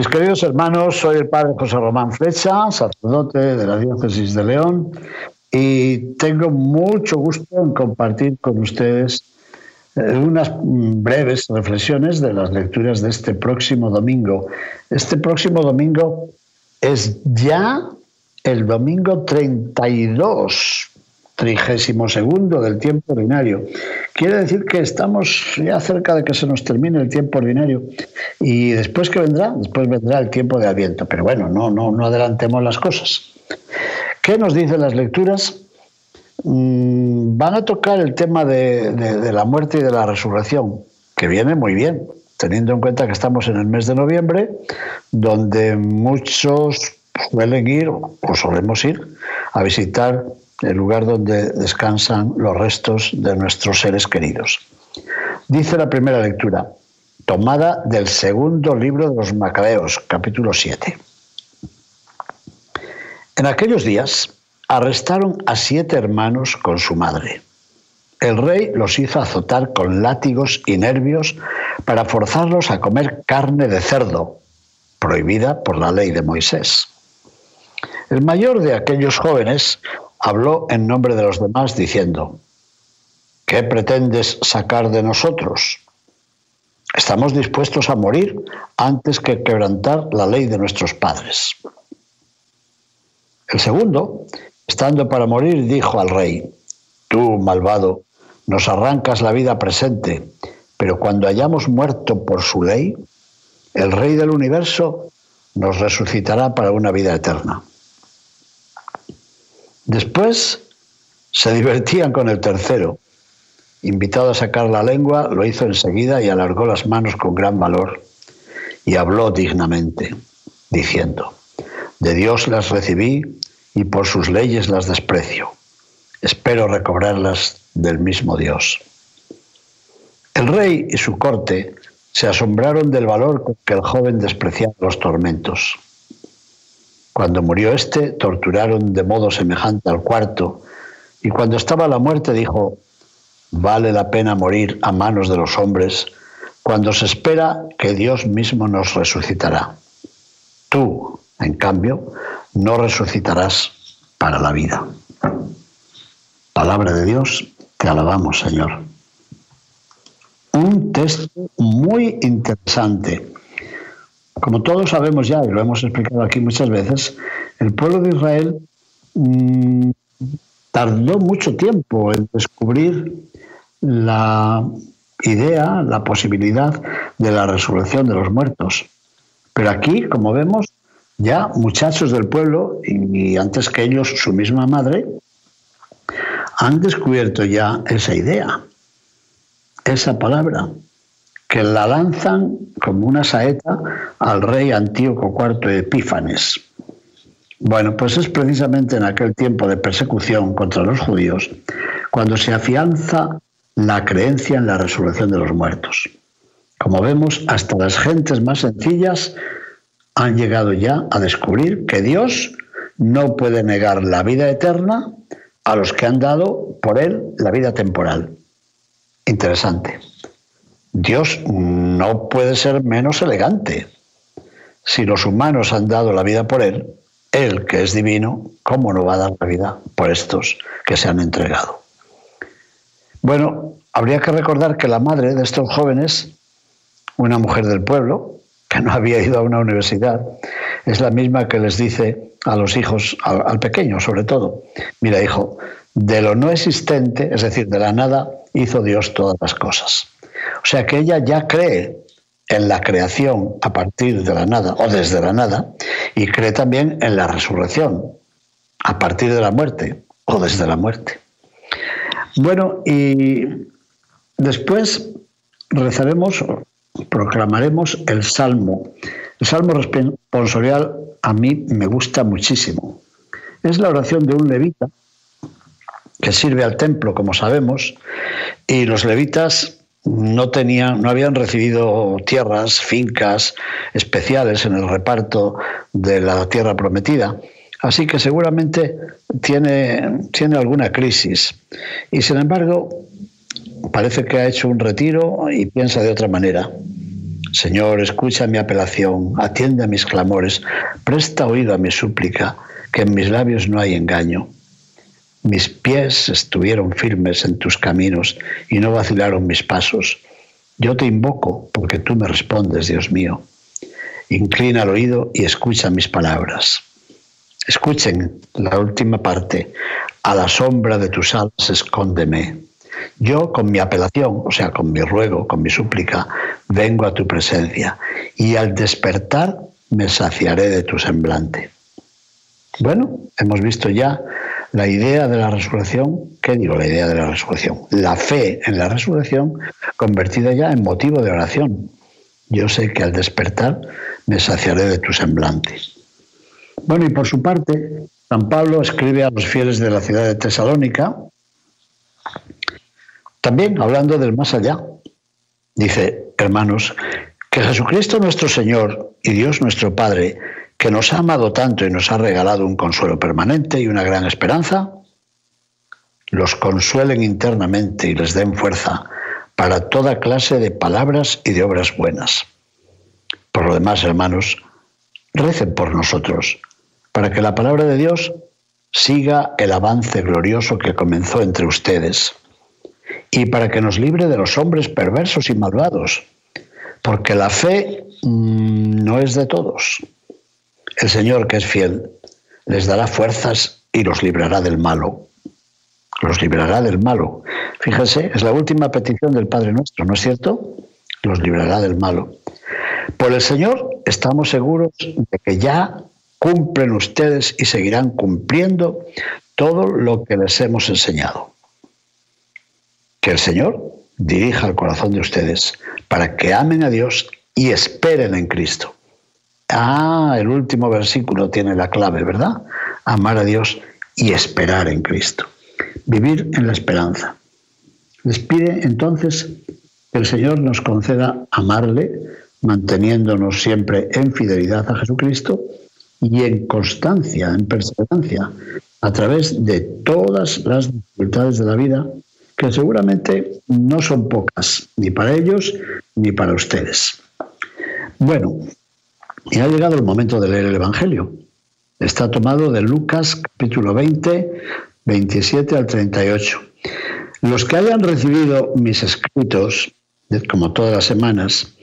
Mis queridos hermanos, soy el padre José Román Flecha, sacerdote de la diócesis de León, y tengo mucho gusto en compartir con ustedes eh, unas breves reflexiones de las lecturas de este próximo domingo. Este próximo domingo es ya el domingo 32, trigésimo segundo del tiempo ordinario. Quiere decir que estamos ya cerca de que se nos termine el tiempo ordinario. Y después que vendrá, después vendrá el tiempo de Adviento. Pero bueno, no, no, no adelantemos las cosas. ¿Qué nos dicen las lecturas? Mm, van a tocar el tema de, la muerte y de la resurrección, que viene muy bien, teniendo en cuenta que estamos en el mes de noviembre, donde muchos suelen ir o solemos ir a visitar el lugar donde descansan los restos de nuestros seres queridos. Dice la primera lectura, tomada del segundo libro de los Macabeos, capítulo 7. En aquellos días, arrestaron a siete hermanos con su madre. El rey los hizo azotar con látigos y nervios para forzarlos a comer carne de cerdo, prohibida por la ley de Moisés. El mayor de aquellos jóvenes habló en nombre de los demás diciendo, ¿qué pretendes sacar de nosotros? Estamos dispuestos a morir antes que quebrantar la ley de nuestros padres. El segundo Estando para morir, dijo al rey, Tú, malvado, nos arrancas la vida presente, pero cuando hayamos muerto por su ley, el rey del universo nos resucitará para una vida eterna. Después se divertían con el tercero. Invitado a sacar la lengua, lo hizo enseguida y alargó las manos con gran valor y habló dignamente, diciendo, De Dios las recibí y por sus leyes las desprecio. Espero recobrarlas del mismo Dios. El rey y su corte se asombraron del valor con que el joven despreciaba los tormentos. Cuando murió éste, torturaron de modo semejante al cuarto, y cuando estaba la muerte dijo, vale la pena morir a manos de los hombres cuando se espera que Dios mismo nos resucitará. Tú, en cambio, no resucitarás para la vida. Palabra de Dios, te alabamos, Señor. Un texto muy interesante. Como todos sabemos ya, y lo hemos explicado aquí muchas veces, el pueblo de Israel mm, tardó mucho tiempo en descubrir la idea, la posibilidad de la resurrección de los muertos. Pero aquí, como vemos, ya muchachos del pueblo, y, antes que ellos su misma madre, han descubierto ya esa idea, esa palabra, que la lanzan como una saeta al rey Antíoco IV Epífanes. Bueno, pues es precisamente en aquel tiempo de persecución contra los judíos cuando se afianza la creencia en la resurrección de los muertos. Como vemos, hasta las gentes más sencillas han llegado ya a descubrir que Dios no puede negar la vida eterna a los que han dado por Él la vida temporal. Interesante. Dios no puede ser menos elegante. Si los humanos han dado la vida por Él, Él, que es divino, ¿cómo no va a dar la vida por estos que se han entregado? Bueno, habría que recordar que la madre de estos jóvenes, una mujer del pueblo, que no había ido a una universidad, es la misma que les dice a los hijos, al, pequeño sobre todo, mira hijo, de lo no existente, es decir, de la nada, hizo Dios todas las cosas. O sea que ella ya cree en la creación a partir de la nada o desde la nada y cree también en la resurrección a partir de la muerte o desde la muerte. Bueno, y después rezaremos proclamaremos el Salmo. El Salmo responsorial a mí me gusta muchísimo. Es la oración de un levita que sirve al templo, como sabemos, y los levitas no tenían, no habían recibido tierras, fincas especiales en el reparto de la tierra prometida. Así que seguramente tiene, tiene alguna crisis. Y sin embargo, parece que ha hecho un retiro y piensa de otra manera. Señor, escucha mi apelación, atiende a mis clamores, presta oído a mi súplica, que en mis labios no hay engaño. Mis pies estuvieron firmes en tus caminos y no vacilaron mis pasos. Yo te invoco porque tú me respondes, Dios mío. Inclina el oído y escucha mis palabras. Escuchen la última parte. A la sombra de tus alas escóndeme. Yo con mi apelación, o sea, con mi ruego, con mi súplica, vengo a tu presencia y al despertar me saciaré de tu semblante. Bueno, hemos visto ya la idea de la resurrección, ¿qué digo la idea de la resurrección? La fe en la resurrección convertida ya en motivo de oración. Yo sé que al despertar me saciaré de tu semblante. Bueno, y por su parte, San Pablo escribe a los fieles de la ciudad de Tesalónica, también hablando del más allá. Dice, hermanos, que Jesucristo nuestro Señor y Dios nuestro Padre, que nos ha amado tanto y nos ha regalado un consuelo permanente y una gran esperanza, los consuelen internamente y les den fuerza para toda clase de palabras y de obras buenas. Por lo demás, hermanos, recen por nosotros, para que la palabra de Dios siga el avance glorioso que comenzó entre ustedes y para que nos libre de los hombres perversos y malvados, porque la fe mm, no es de todos. El Señor, que es fiel, les dará fuerzas y los librará del malo. Los librará del malo. Fíjense, es la última petición del Padre nuestro, ¿no es cierto? Los librará del malo. Por el Señor estamos seguros de que ya cumplen ustedes y seguirán cumpliendo todo lo que les hemos enseñado. Que el Señor dirija el corazón de ustedes para que amen a Dios y esperen en Cristo. Ah, el último versículo tiene la clave, ¿verdad? Amar a Dios y esperar en Cristo. Vivir en la esperanza. Les pide entonces que el Señor nos conceda amarle, manteniéndonos siempre en fidelidad a Jesucristo y en constancia, en perseverancia, a través de todas las dificultades de la vida que seguramente no son pocas, ni para ellos ni para ustedes. Bueno, y ha llegado el momento de leer el Evangelio. Está tomado de Lucas capítulo 20, 27 al 38. Los que hayan recibido mis escritos, como todas las semanas,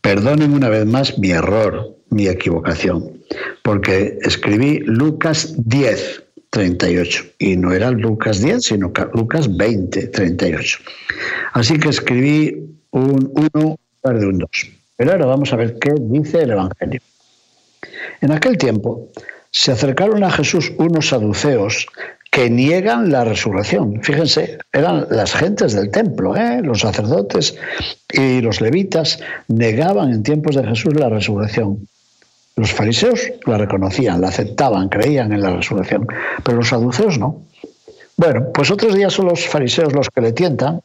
perdonen una vez más mi error, mi equivocación, porque escribí Lucas 10, 38. Y no era Lucas 10, sino Lucas 20, 38. Así que escribí un 1 en lugar de un 2. Pero ahora vamos a ver qué dice el Evangelio. En aquel tiempo se acercaron a Jesús unos saduceos que niegan la resurrección. Fíjense, eran las gentes del templo, ¿eh? los sacerdotes y los levitas negaban en tiempos de Jesús la resurrección. Los fariseos la reconocían, la aceptaban, creían en la resurrección, pero los saduceos no. Bueno, pues otros días son los fariseos los que le tientan,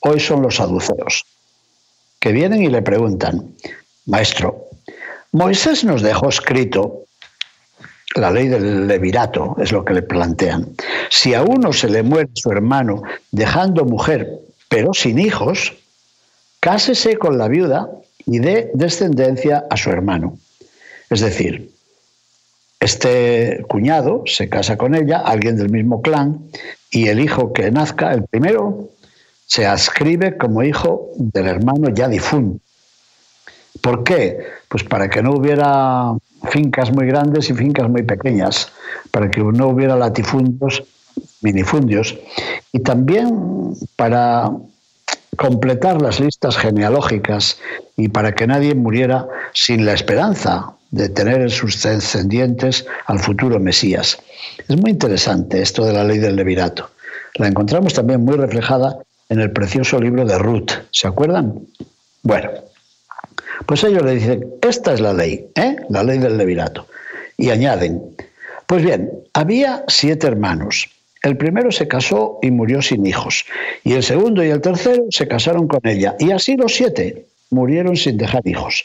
hoy son los saduceos, que vienen y le preguntan, Maestro, Moisés nos dejó escrito la ley del levirato, es lo que le plantean. Si a uno se le muere su hermano dejando mujer, pero sin hijos, cásese con la viuda y dé descendencia a su hermano. Es decir, este cuñado se casa con ella, alguien del mismo clan, y el hijo que nazca, el primero, se ascribe como hijo del hermano ya difunto. ¿Por qué? Pues para que no hubiera fincas muy grandes y fincas muy pequeñas, para que no hubiera latifundios, minifundios, y también para completar las listas genealógicas y para que nadie muriera sin la esperanza de tener en sus descendientes al futuro Mesías. Es muy interesante esto de la ley del levirato. La encontramos también muy reflejada en el precioso libro de Ruth. ¿Se acuerdan? Bueno, Pues ellos le dicen, esta es la ley, ¿eh? la ley del levirato. Y añaden, pues bien, había siete hermanos. El primero se casó y murió sin hijos. Y el segundo y el tercero se casaron con ella. Y así los siete murieron sin dejar hijos.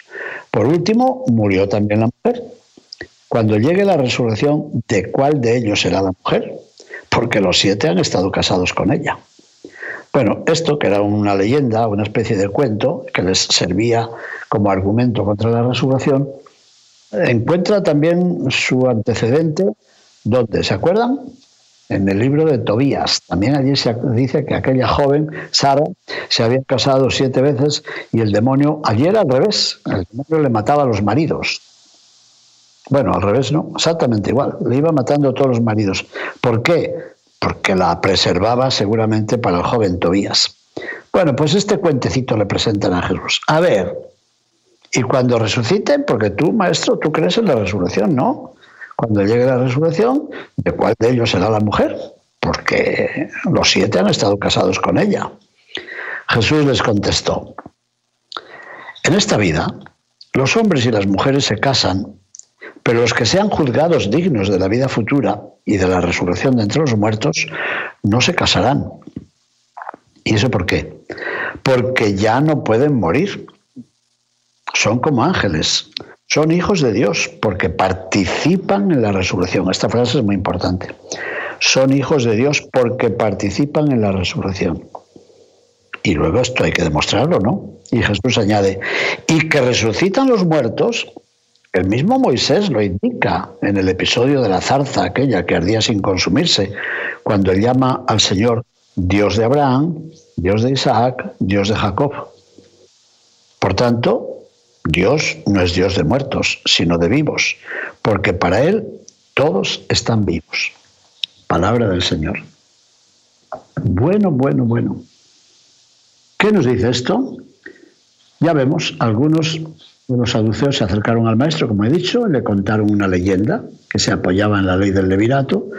Por último, murió también la mujer. Cuando llegue la resurrección, ¿de cuál de ellos será la mujer? Porque los siete han estado casados con ella. Bueno, esto que era una leyenda, una especie de cuento que les servía como argumento contra la resurrección, encuentra también su antecedente, ¿dónde? ¿Se acuerdan? En el libro de Tobías. También allí se dice que aquella joven, Sara, se había casado siete veces y el demonio, allí era al revés, el demonio le mataba a los maridos. Bueno, al revés no, exactamente igual, le iba matando a todos los maridos. ¿Por qué? Porque la preservaba seguramente para el joven Tobías. Bueno, pues este cuentecito le presentan a Jesús. A ver, y cuando resuciten, porque tú, maestro, tú crees en la resurrección, ¿no? Cuando llegue la resurrección, ¿de cuál de ellos será la mujer? Porque los siete han estado casados con ella. Jesús les contestó, en esta vida, los hombres y las mujeres se casan, pero los que sean juzgados dignos de la vida futura y de la resurrección de entre los muertos, no se casarán. ¿Y eso por qué? Porque ya no pueden morir son como ángeles, son hijos de Dios porque participan en la resurrección. Esta frase es muy importante. Son hijos de Dios porque participan en la resurrección. Y luego esto hay que demostrarlo, ¿no? Y Jesús añade, y que resucitan los muertos, el mismo Moisés lo indica en el episodio de la zarza, aquella que ardía sin consumirse, cuando él llama al Señor Dios de Abraham, Dios de Isaac, Dios de Jacob. Por tanto, Dios no es Dios de muertos, sino de vivos, porque para Él todos están vivos. Palabra del Señor. Bueno, bueno, bueno. ¿Qué nos dice esto? Ya vemos, algunos los saduceos se acercaron al maestro, como he dicho, le contaron una leyenda que se apoyaba en la ley del levirato,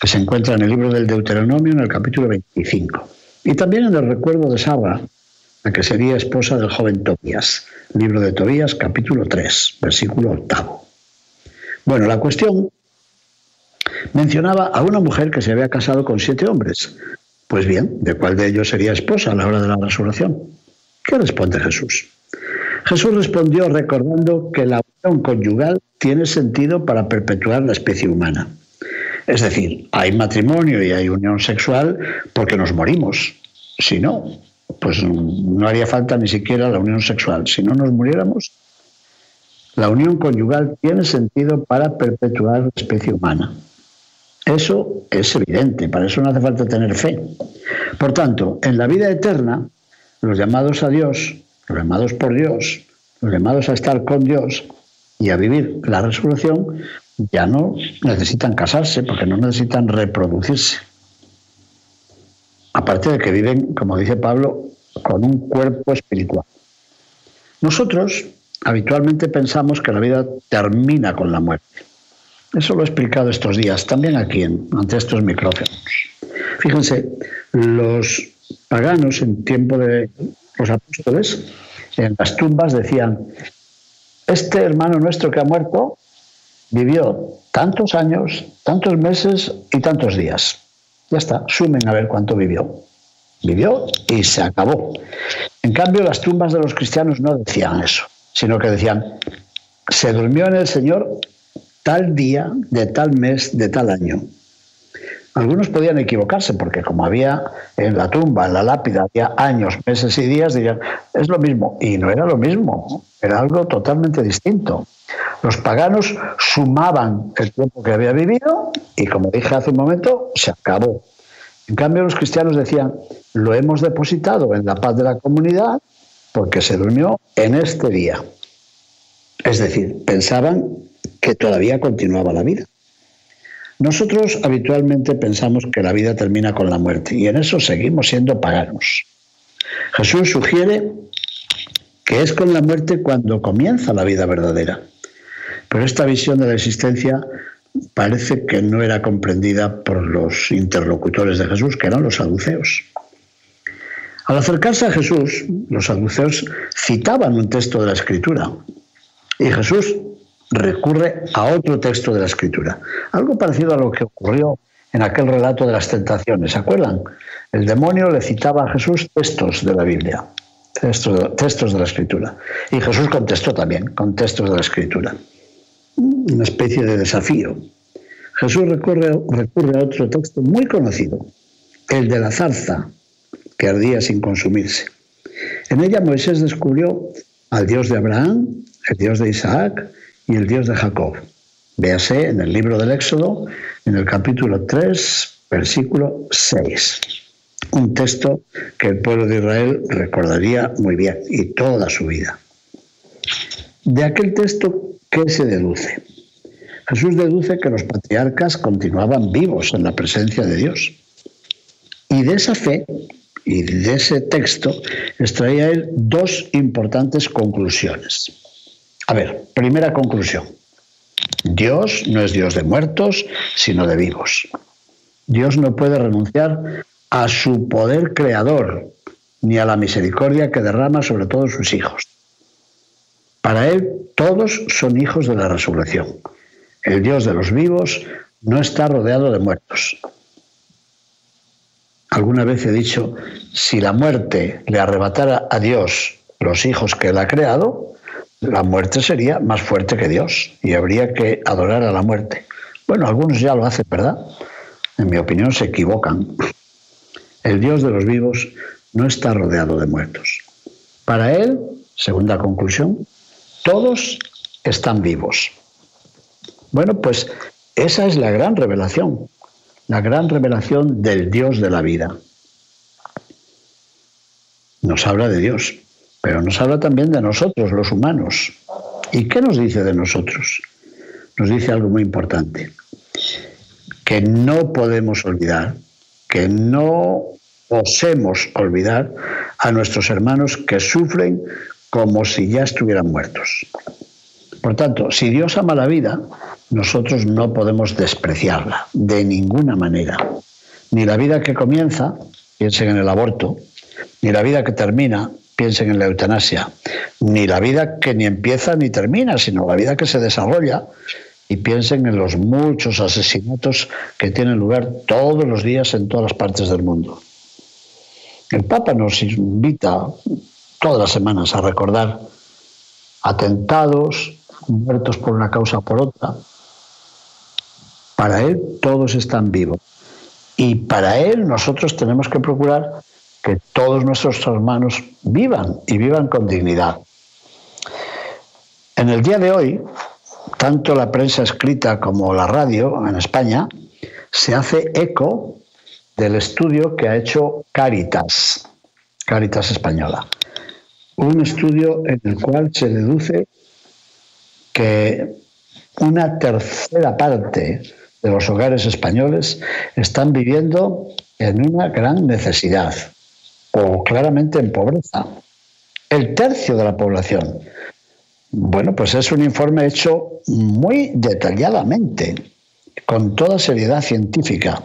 que se encuentra en el libro del Deuteronomio en el capítulo 25. Y también en el recuerdo de Saba, la que sería esposa del joven Tobías. Libro de Tobías, capítulo 3, versículo octavo. Bueno, la cuestión mencionaba a una mujer que se había casado con siete hombres. Pues bien, ¿de cuál de ellos sería esposa a la hora de la resurrección? ¿Qué responde Jesús? Jesús respondió recordando que la unión conyugal tiene sentido para perpetuar la especie humana. Es decir, hay matrimonio y hay unión sexual porque nos morimos. Si no, pues no haría falta ni siquiera la unión sexual. Si no nos muriéramos, la unión conyugal tiene sentido para perpetuar la especie humana. Eso es evidente, para eso no hace falta tener fe. Por tanto, en la vida eterna, los llamados a Dios, los llamados por Dios, los llamados a estar con Dios y a vivir la resurrección, ya no necesitan casarse porque no necesitan reproducirse. Aparte de que viven, como dice Pablo, con un cuerpo espiritual. Nosotros habitualmente pensamos que la vida termina con la muerte. Eso lo he explicado estos días, también aquí ante estos micrófonos. Fíjense, los paganos en tiempo de los apóstoles, en las tumbas decían, este hermano nuestro que ha muerto vivió tantos años, tantos meses y tantos días. Ya está, sumen a ver cuánto vivió. Vivió y se acabó. En cambio, las tumbas de los cristianos no decían eso, sino que decían, se durmió en el Señor tal día, de tal mes, de tal año. Algunos podían equivocarse porque como había en la tumba, en la lápida, había años, meses y días, dirían, es lo mismo. Y no era lo mismo, era algo totalmente distinto. Los paganos sumaban el tiempo que había vivido y, como dije hace un momento, se acabó. En cambio, los cristianos decían, lo hemos depositado en la paz de la comunidad porque se durmió en este día. Es decir, pensaban que todavía continuaba la vida. Nosotros habitualmente pensamos que la vida termina con la muerte y en eso seguimos siendo paganos. Jesús sugiere que es con la muerte cuando comienza la vida verdadera. Pero esta visión de la existencia parece que no era comprendida por los interlocutores de Jesús, que eran los saduceos. Al acercarse a Jesús, los saduceos citaban un texto de la Escritura y Jesús recurre a otro texto de la Escritura, algo parecido a lo que ocurrió en aquel relato de las tentaciones, ¿se acuerdan? El demonio le citaba a Jesús textos de la Biblia, textos, de la Escritura, y Jesús contestó también con textos de la Escritura, una especie de desafío. Jesús recurre, recurre a otro texto muy conocido, el de la zarza, que ardía sin consumirse. En ella Moisés descubrió al Dios de Abraham, el Dios de Isaac y el Dios de Jacob. Véase en el libro del Éxodo, en el capítulo 3, versículo 6. Un texto que el pueblo de Israel recordaría muy bien y toda su vida. De aquel texto, ¿qué se deduce? Jesús deduce que los patriarcas continuaban vivos en la presencia de Dios. Y de esa fe y de ese texto extraía él dos importantes conclusiones. A ver, primera conclusión. Dios no es Dios de muertos, sino de vivos. Dios no puede renunciar a su poder creador, ni a la misericordia que derrama sobre todos sus hijos. Para Él todos son hijos de la resurrección. El Dios de los vivos no está rodeado de muertos. Alguna vez he dicho, si la muerte le arrebatara a Dios los hijos que Él ha creado, la muerte sería más fuerte que Dios y habría que adorar a la muerte. Bueno, algunos ya lo hacen, ¿verdad? En mi opinión se equivocan. El Dios de los vivos no está rodeado de muertos. Para Él, segunda conclusión, todos están vivos. Bueno, pues esa es la gran revelación la gran revelación del Dios de la vida. Nos habla de Dios, pero nos habla también de nosotros, los humanos. ¿Y qué nos dice de nosotros? Nos dice algo muy importante, que no podemos olvidar, que no osemos olvidar a nuestros hermanos que sufren como si ya estuvieran muertos. Por tanto, si Dios ama la vida, nosotros no podemos despreciarla de ninguna manera. Ni la vida que comienza, piensen en el aborto, ni la vida que termina, piensen en la eutanasia, ni la vida que ni empieza ni termina, sino la vida que se desarrolla, y piensen en los muchos asesinatos que tienen lugar todos los días en todas las partes del mundo. El Papa nos invita todas las semanas a recordar atentados, muertos por una causa o por otra. Para Él todos están vivos. Y para Él nosotros tenemos que procurar que todos nuestros hermanos vivan y vivan con dignidad. En el día de hoy, tanto la prensa escrita como la radio en España se hace eco del estudio que ha hecho Caritas, Caritas Española. Un estudio en el cual se deduce que una tercera parte de los hogares españoles están viviendo en una gran necesidad o claramente en pobreza. El tercio de la población. Bueno, pues es un informe hecho muy detalladamente, con toda seriedad científica.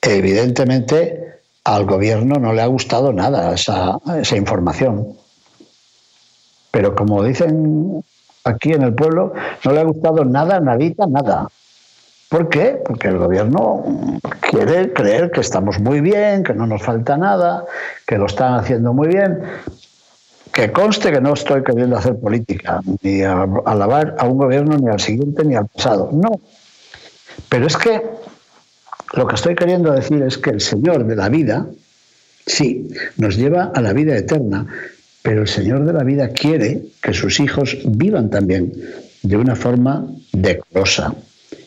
Evidentemente, al gobierno no le ha gustado nada esa, esa información. Pero como dicen aquí en el pueblo no le ha gustado nada, nadita, nada. ¿Por qué? Porque el gobierno quiere creer que estamos muy bien, que no nos falta nada, que lo están haciendo muy bien. Que conste que no estoy queriendo hacer política, ni alabar a un gobierno, ni al siguiente, ni al pasado. No. Pero es que lo que estoy queriendo decir es que el Señor de la vida, sí, nos lleva a la vida eterna, pero el Señor de la vida quiere que sus hijos vivan también de una forma decorosa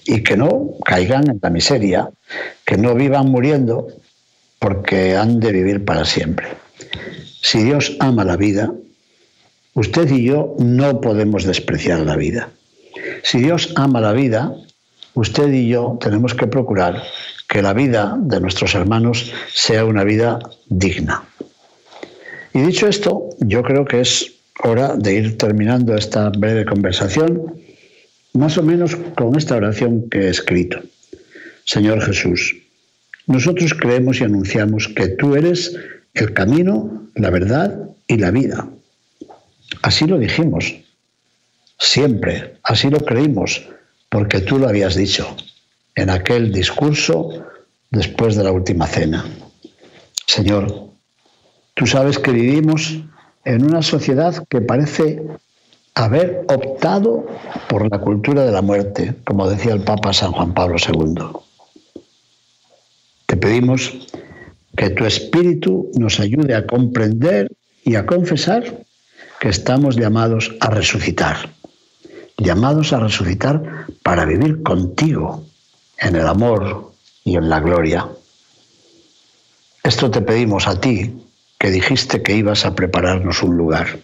y que no caigan en la miseria, que no vivan muriendo porque han de vivir para siempre. Si Dios ama la vida, usted y yo no podemos despreciar la vida. Si Dios ama la vida, usted y yo tenemos que procurar que la vida de nuestros hermanos sea una vida digna. Y dicho esto, yo creo que es hora de ir terminando esta breve conversación, más o menos con esta oración que he escrito. Señor Jesús, nosotros creemos y anunciamos que tú eres el camino, la verdad y la vida. Así lo dijimos, siempre, así lo creímos, porque tú lo habías dicho en aquel discurso después de la última cena. Señor, tú sabes que vivimos en una sociedad que parece haber optado por la cultura de la muerte, como decía el Papa San Juan Pablo II. Te pedimos que tu espíritu nos ayude a comprender y a confesar que estamos llamados a resucitar, llamados a resucitar para vivir contigo en el amor y en la gloria. Esto te pedimos a ti, que dijiste que ibas a prepararnos un lugar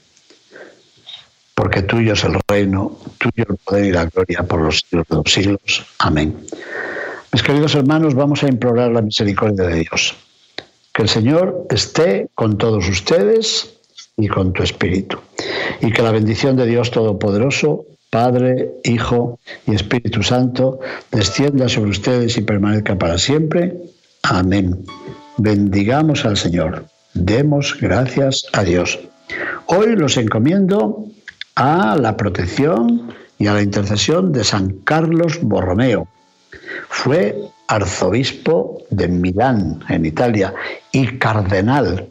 porque tuyo es el reino, tuyo el poder y la gloria por los siglos de los siglos. Amén. Mis queridos hermanos, vamos a implorar la misericordia de Dios. Que el Señor esté con todos ustedes y con tu espíritu. Y que la bendición de Dios Todopoderoso, Padre, Hijo y Espíritu Santo, descienda sobre ustedes y permanezca para siempre. Amén. Bendigamos al Señor. Demos gracias a Dios. Hoy los encomiendo a la protección y a la intercesión de San Carlos Borromeo. Fue arzobispo de Milán, en Italia, y cardenal.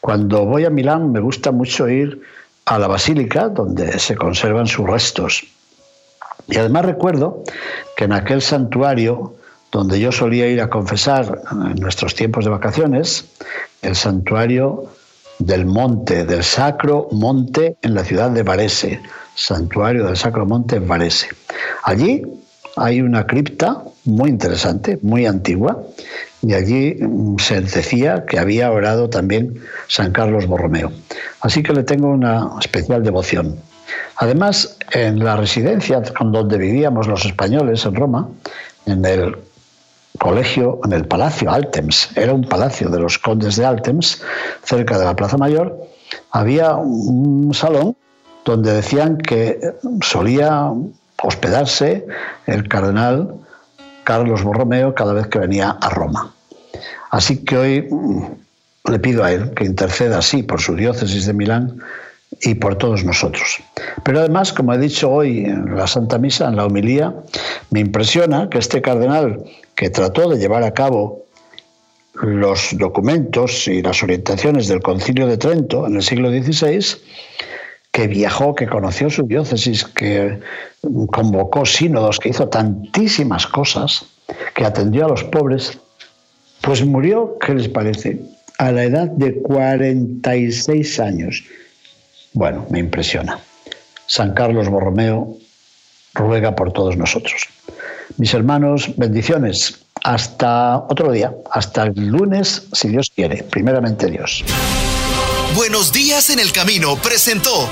Cuando voy a Milán me gusta mucho ir a la basílica donde se conservan sus restos. Y además recuerdo que en aquel santuario donde yo solía ir a confesar en nuestros tiempos de vacaciones, el santuario del monte, del Sacro Monte en la ciudad de Varese, santuario del Sacro Monte en Varese. Allí hay una cripta muy interesante, muy antigua, y allí mm, se decía que había orado también San Carlos Borromeo. Así que le tengo una especial devoción. Además, en la residencia donde vivíamos los españoles en Roma, en el colegio en el Palacio Altems. Era un palacio de los condes de Altems, cerca de la Plaza Mayor. Había un salón donde decían que solía hospedarse el cardenal Carlos Borromeo cada vez que venía a Roma. Así que hoy mm, le pido a él que interceda así por su diócesis de Milán y por todos nosotros. Pero además, como he dicho hoy en la Santa Misa, en la homilía, me impresiona que este cardenal que trató de llevar a cabo los documentos y las orientaciones del Concilio de Trento en el siglo XVI, que viajó, que conoció su diócesis, que convocó sínodos, que hizo tantísimas cosas, que atendió a los pobres, pues murió, ¿qué les parece? A la edad de 46 años. Bueno, me impresiona. San Carlos Borromeo ruega por todos nosotros. Mis hermanos, bendiciones. Hasta otro día, hasta el lunes, si Dios quiere. Primeramente Dios. Buenos días en el camino presentó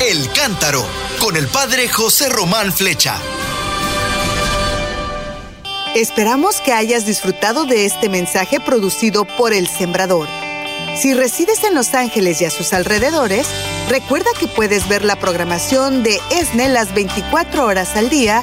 El Cántaro con el padre José Román Flecha. Esperamos que hayas disfrutado de este mensaje producido por El Sembrador. Si resides en Los Ángeles y a sus alrededores, recuerda que puedes ver la programación de ESNE las 24 horas al día